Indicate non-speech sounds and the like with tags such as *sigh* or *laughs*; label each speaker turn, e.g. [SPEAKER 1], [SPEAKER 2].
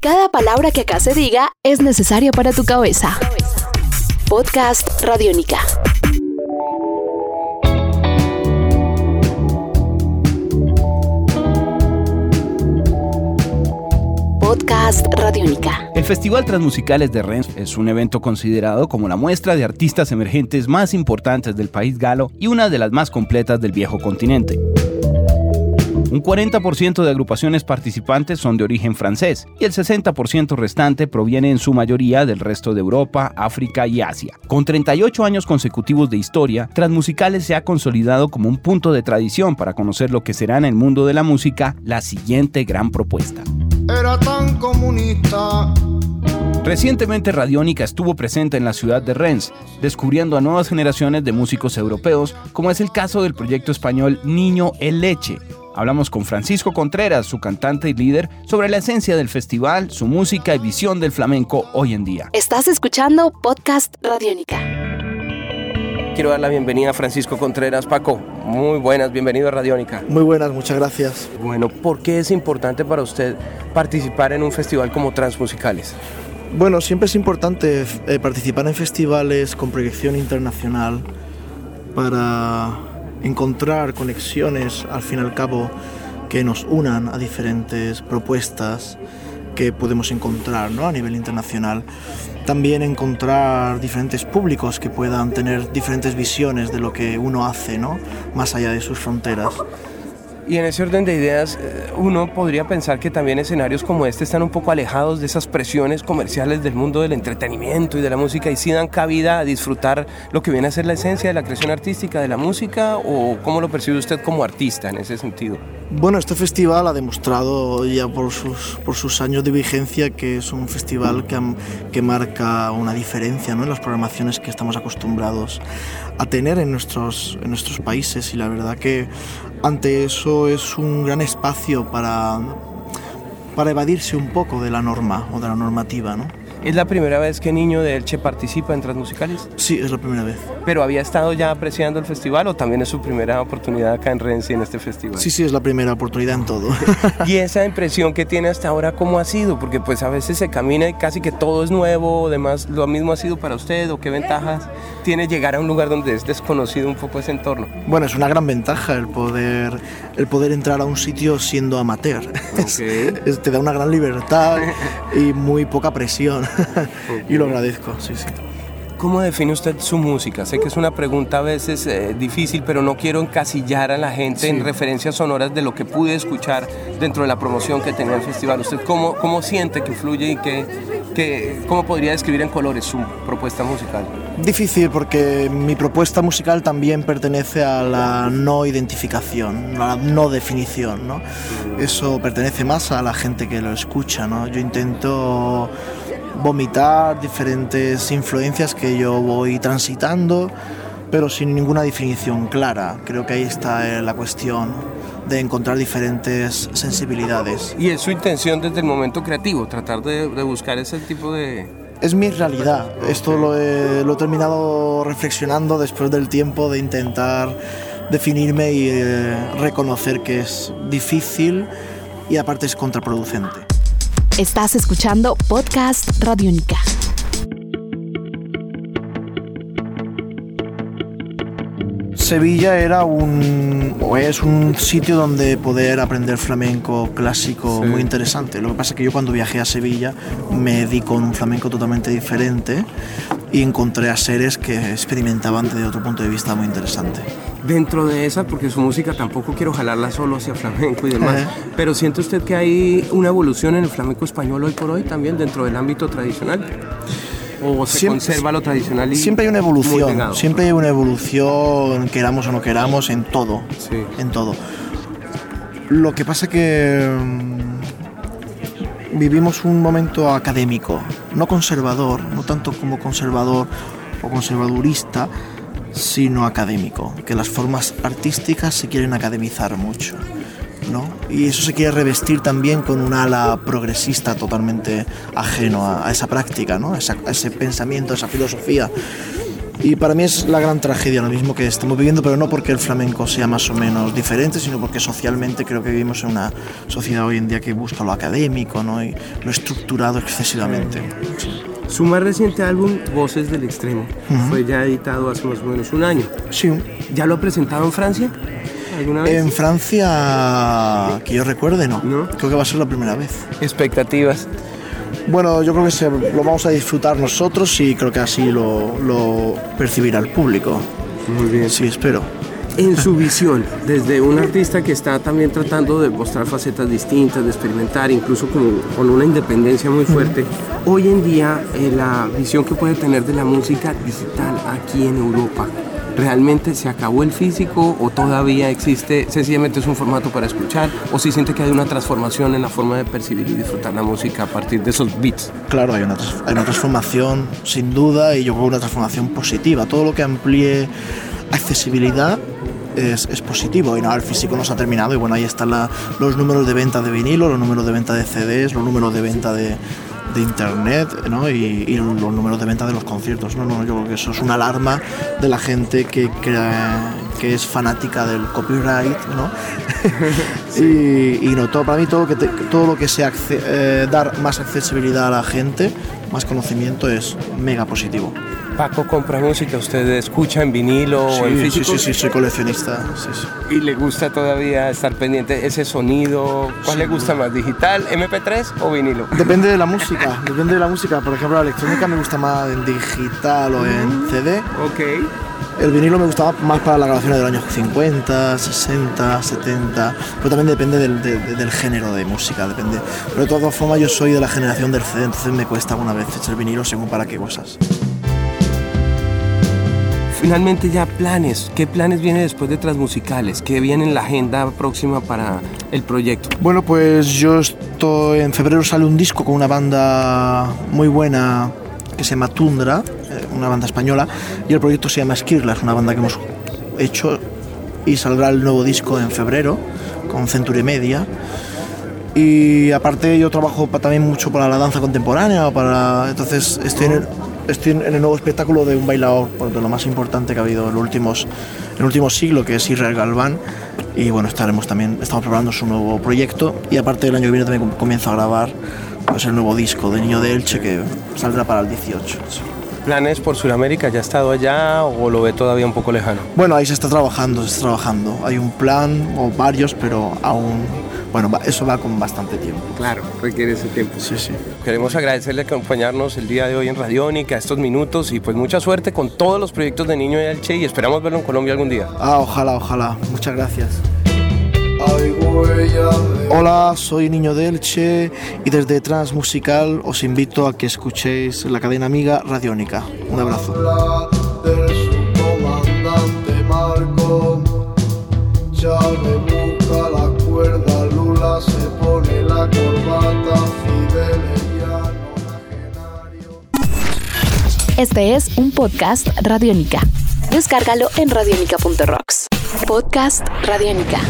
[SPEAKER 1] Cada palabra que acá se diga es necesaria para tu cabeza. Podcast Radiónica. Podcast Radiónica.
[SPEAKER 2] El Festival Transmusicales de Rennes es un evento considerado como la muestra de artistas emergentes más importantes del país galo y una de las más completas del viejo continente. Un 40% de agrupaciones participantes son de origen francés y el 60% restante proviene en su mayoría del resto de Europa, África y Asia. Con 38 años consecutivos de historia, Transmusicales se ha consolidado como un punto de tradición para conocer lo que será en el mundo de la música la siguiente gran propuesta.
[SPEAKER 3] Era tan comunista.
[SPEAKER 2] Recientemente Radiónica estuvo presente en la ciudad de Rennes, descubriendo a nuevas generaciones de músicos europeos, como es el caso del proyecto español Niño El Leche, Hablamos con Francisco Contreras, su cantante y líder, sobre la esencia del festival, su música y visión del flamenco hoy en día.
[SPEAKER 1] Estás escuchando Podcast Radiónica.
[SPEAKER 2] Quiero dar la bienvenida a Francisco Contreras. Paco, muy buenas, bienvenido a Radiónica.
[SPEAKER 4] Muy buenas, muchas gracias.
[SPEAKER 2] Bueno, ¿por qué es importante para usted participar en un festival como Transmusicales?
[SPEAKER 4] Bueno, siempre es importante eh, participar en festivales con proyección internacional para encontrar conexiones al fin y al cabo que nos unan a diferentes propuestas que podemos encontrar ¿no? a nivel internacional. También encontrar diferentes públicos que puedan tener diferentes visiones de lo que uno hace, ¿no? más allá de sus fronteras.
[SPEAKER 2] Y en ese orden de ideas, eh, uno podría pensar que también escenarios como este están un poco alejados de esas presiones comerciales del mundo del entretenimiento y de la música y sí dan cabida a disfrutar lo que viene a ser la esencia de la creación artística de la música o cómo lo percibe usted como artista en ese sentido.
[SPEAKER 4] Bueno, este festival ha demostrado ya por sus, por sus años de vigencia que es un festival que, que marca una diferencia ¿no? en las programaciones que estamos acostumbrados a tener en nuestros, en nuestros países y la verdad que ante eso es un gran espacio para, para evadirse un poco de la norma o de la normativa. ¿no?
[SPEAKER 2] ¿Es la primera vez que Niño de Elche participa en Transmusicales?
[SPEAKER 4] Sí, es la primera vez.
[SPEAKER 2] ¿Pero había estado ya apreciando el festival o también es su primera oportunidad acá en Renzi en este festival?
[SPEAKER 4] Sí, sí, es la primera oportunidad en todo. *laughs*
[SPEAKER 2] ¿Y esa impresión que tiene hasta ahora cómo ha sido? Porque pues a veces se camina y casi que todo es nuevo, además lo mismo ha sido para usted o qué ventajas tiene llegar a un lugar donde es desconocido un poco ese entorno.
[SPEAKER 4] Bueno, es una gran ventaja el poder, el poder entrar a un sitio siendo amateur. *laughs* te da una gran libertad y muy poca presión. *laughs* y lo agradezco, sí, sí.
[SPEAKER 2] ¿Cómo define usted su música? Sé que es una pregunta a veces eh, difícil, pero no quiero encasillar a la gente en referencias sonoras de lo que pude escuchar dentro de la promoción que tenía el festival. ¿Usted cómo, cómo siente que fluye y que, que, cómo podría describir en colores su propuesta musical?
[SPEAKER 4] Difícil porque mi propuesta musical también pertenece a la no identificación, a la no definición. ¿no? Mm. Eso pertenece más a la gente que lo escucha. ¿no? Yo intento vomitar diferentes influencias que yo voy transitando, pero sin ninguna definición clara. Creo que ahí está eh, la cuestión de encontrar diferentes sensibilidades.
[SPEAKER 2] ¿Y es su intención desde el momento creativo, tratar de, buscar ese tipo de,
[SPEAKER 4] es mi realidad. Esto lo he, lo he, terminado reflexionando después del tiempo de intentar definirme y eh, reconocer que es difícil y aparte es contraproducente.
[SPEAKER 1] Estás escuchando Podcast Radiónica.
[SPEAKER 4] Sevilla era un o es un sitio donde poder aprender flamenco clásico muy interesante. Lo que pasa es que yo cuando viajé a Sevilla me di con un flamenco totalmente diferente y encontré a seres que experimentaban desde otro punto de vista muy interesante
[SPEAKER 2] dentro de esa, porque su música tampoco quiero jalarla solo hacia flamenco y demás, pero ¿siente usted que hay una evolución en el flamenco español hoy por hoy también dentro del ámbito tradicional? ¿O se conserva lo tradicional? Y
[SPEAKER 4] siempre hay una evolución, siempre hay una evolución, queramos o no queramos, en todo, en todo. Lo que pasa que mm, vivimos un momento académico, no conservador, no tanto como conservador o conservadurista, sino académico, que las formas artísticas se quieren academizar mucho. ¿No? Y eso se quiere revestir también con un ala progresista totalmente ajeno a, esa práctica, ¿no? a, ese pensamiento, a esa filosofía. Y para mí es la gran tragedia lo mismo que estamos viviendo, pero no porque el flamenco sea más o menos diferente, sino porque socialmente creo que vivimos en una sociedad hoy en día que busca lo académico ¿no? y lo estructurado excesivamente.
[SPEAKER 5] Su más reciente álbum, Voces del Extremo, fue ya editado hace más o menos un año.
[SPEAKER 4] Sí.
[SPEAKER 5] ¿Ya lo ha presentado en Francia?
[SPEAKER 4] ¿Alguna vez? En Francia, que yo recuerde, no.
[SPEAKER 5] ¿No?
[SPEAKER 4] Creo que va a ser la primera vez.
[SPEAKER 5] ¿Expectativas?
[SPEAKER 4] Bueno, yo creo que se, lo vamos a disfrutar nosotros y creo que así lo, lo percibirá el público.
[SPEAKER 5] Muy bien.
[SPEAKER 4] Sí, espero.
[SPEAKER 5] En su visión, desde un artista que está también tratando de mostrar facetas distintas, de experimentar, incluso con, con una independencia muy fuerte, hoy en día eh, la visión que puede tener de la música digital aquí en Europa, ¿realmente se acabó el físico o todavía existe, sencillamente es un formato para escuchar o si siente que hay una transformación en la forma de percibir y disfrutar la música a partir de esos beats?
[SPEAKER 4] Claro, hay una, transformación sin duda y yo creo una transformación positiva. Todo lo que amplíe accesibilidad es, positivo y no, el físico no se ha terminado y bueno, ahí están los números de venta de vinilo, los números de venta de CDs, los números de venta de, de internet ¿no? y, los números de venta de los conciertos. No, no, yo creo que eso es una alarma de la gente que, crea- que es fanática del copyright ¿no? *laughs* y, y no, todo, para mí todo, lo que te- todo lo que sea eh, dar más accesibilidad a la gente, más conocimiento es mega positivo.
[SPEAKER 5] Paco compra música, usted escucha en vinilo o en
[SPEAKER 4] Sí, sí,
[SPEAKER 5] físico
[SPEAKER 4] sí, sí, soy coleccionista. sí, sí.
[SPEAKER 5] y le gusta todavía estar pendiente ese sonido. ¿Cuál le gusta más, digital, MP3 o vinilo?
[SPEAKER 4] Depende de la *laughs* música, depende de la música. Por ejemplo, la electrónica me gusta más en digital o en CD.
[SPEAKER 5] Ok.
[SPEAKER 4] El vinilo me gustaba más para las grabaciones del año 50, 60, 70, pero también depende del, de- de- del género de música, depende. Pero de todas formas yo soy de la generación del CD, entonces me cuesta alguna vez echar vinilo según para qué cosas.
[SPEAKER 5] Finalmente ya planes. ¿Qué planes viene después de Transmusicales? ¿Qué viene en la agenda próxima para el proyecto?
[SPEAKER 4] Bueno, pues yo estoy. En febrero sale un disco con una banda muy buena que se llama Tundra, una banda española, y el proyecto se llama Skirlas, una banda que hemos hecho y saldrá el nuevo disco en febrero con Century Media. Y aparte yo trabajo también mucho para la danza contemporánea, para entonces estoy en el, estoy en el nuevo espectáculo de un bailador, de lo más importante que ha habido en, últimos, el último siglo, que es Israel Galván. Y bueno, estaremos también, estamos preparando su nuevo proyecto y aparte el año que viene también com- comienzo a grabar pues, el nuevo disco de Niño de Elche que saldrá para el 18.
[SPEAKER 5] ¿Planes por Sudamérica? ¿Ya ha estado allá o lo ve todavía un poco lejano?
[SPEAKER 4] Bueno, ahí se está trabajando, se está trabajando. Hay un plan o varios, pero aún, bueno, eso va con bastante tiempo.
[SPEAKER 5] Claro, requiere ese tiempo.
[SPEAKER 4] Sí, sí.
[SPEAKER 5] Queremos agradecerle acompañarnos el día de hoy en Radiónica, estos minutos y pues mucha suerte con todos los proyectos de Niño de Elche y esperamos verlo en Colombia algún día.
[SPEAKER 4] Ah, ojalá, ojalá. Muchas gracias. Hola, soy Niño de Elche y desde Transmusical os invito a que escuchéis la cadena amiga Radiónica. Un abrazo.
[SPEAKER 1] Este es un podcast Radiónica. Descárgalo en radiónica.rocks. Podcast Radiónica.